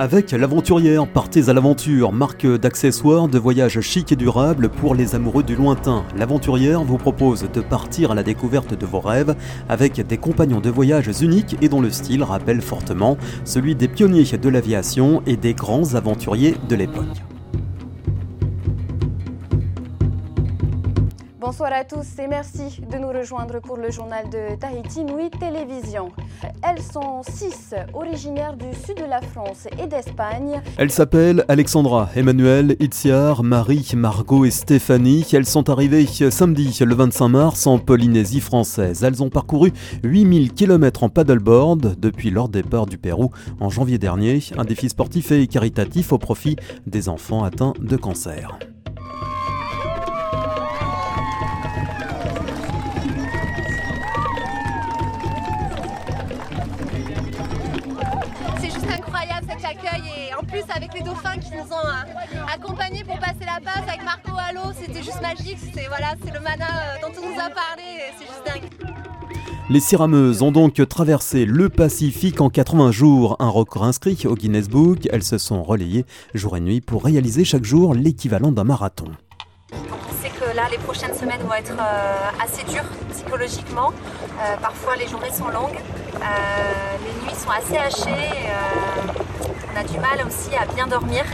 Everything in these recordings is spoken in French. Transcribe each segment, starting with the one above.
Avec l'aventurière, partez à l'aventure, marque d'accessoires de voyage chic et durable pour les amoureux du lointain. L'aventurière vous propose de partir à la découverte de vos rêves avec des compagnons de voyage uniques et dont le style rappelle fortement celui des pionniers de l'aviation et des grands aventuriers de l'époque. Bonsoir à tous et merci de nous rejoindre pour le journal de Tahiti Nuit Télévision. Elles sont six, originaires du sud de la France et d'Espagne. Elles s'appellent Alexandra, Emmanuel, Itziar, Marie, Margot et Stéphanie. Elles sont arrivées samedi le 25 mars en Polynésie française. Elles ont parcouru 8000 km en paddleboard depuis leur départ du Pérou en janvier dernier. Un défi sportif et caritatif au profit des enfants atteints de cancer. Plus avec les dauphins qui nous ont euh, accompagnés pour passer la passe avec Marco Allo, c'était juste magique, c'est voilà, c'est le mana euh, dont on nous a parlé, c'est juste dingue. Les Sirameuses ont donc traversé le Pacifique en 80 jours, un record inscrit au Guinness Book. Elles se sont relayées jour et nuit pour réaliser chaque jour l'équivalent d'un marathon. C'est que là, les prochaines semaines vont être euh, assez dures psychologiquement. parfois, les journées sont longues, les nuits sont assez hachées on a du mal aussi à bien dormir.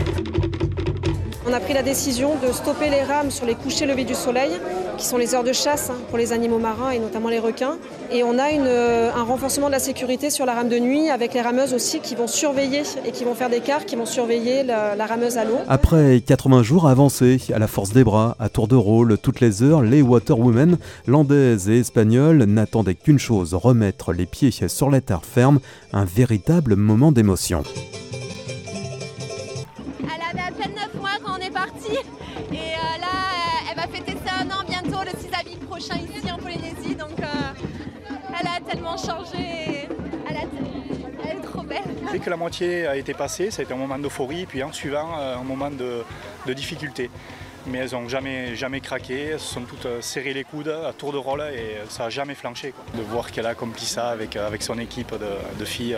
On a pris la décision de stopper les rames sur les couchers levés du soleil, qui sont les heures de chasse hein, pour les animaux marins et notamment les requins. Et on a euh, un renforcement de la sécurité sur la rame de nuit avec les rameuses aussi qui vont surveiller et qui vont faire des quarts, qui vont surveiller la, rameuse à l'eau. Après 80 jours avancés, à la force des bras, à tour de rôle, toutes les heures, les Waterwomen, landaises et espagnoles, n'attendaient qu'une chose, remettre les pieds sur la terre ferme, un véritable moment d'émotion. Et euh, là, euh, elle va fêter ses un an bientôt, le 6 avril prochain ici en Polynésie. Donc euh, elle a tellement changé. Elle, est trop belle. Dès que la moitié a été passée, ça a été un moment d'euphorie, puis en suivant, un moment de difficulté mais elles n'ont jamais, jamais craqué, elles se sont toutes serrées les coudes à tour de rôle et ça n'a jamais flanché. De voir qu'elle a accompli ça avec, avec son équipe de, de filles,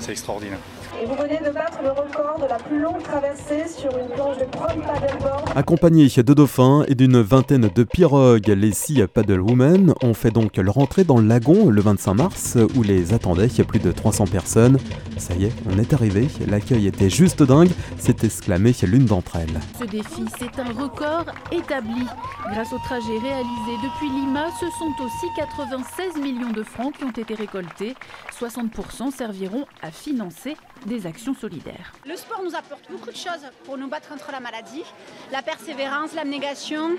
c'est extraordinaire. Et vous venez de battre le record de la plus longue traversée sur une planche de prom paddleboard. Accompagnés de dauphins et d'une vingtaine de pirogues, les six paddlewomen ont fait donc leur entrée dans le lagon le 25 mars où les attendaient plus de 300 personnes. Ça y est, on est arrivé, l'accueil était juste dingue, s'est exclamé l'une d'entre elles. Ce défi, c'est un record établi. Grâce au trajet réalisé depuis Lima, ce sont aussi 96 millions de francs qui ont été récoltés. 60% serviront à financer des actions solidaires. Le sport nous apporte beaucoup de choses pour nous battre contre la maladie. La persévérance, l'abnégation,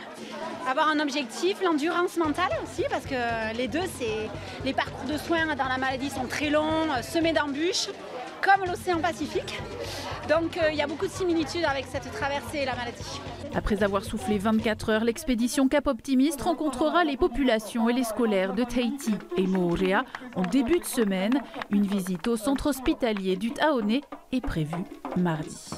avoir un objectif, l'endurance mentale aussi, parce que les deux, c'est les parcours de soins dans la maladie sont très longs, semés d'embûches, comme l'océan Pacifique. Donc euh, il y a beaucoup de similitudes avec cette traversée et la maladie. Après avoir soufflé 24 heures, l'expédition Cap Optimiste rencontrera les populations et les scolaires de Tahiti et Moorea en début de semaine. Une visite au centre hospitalier du Taoné est prévue mardi.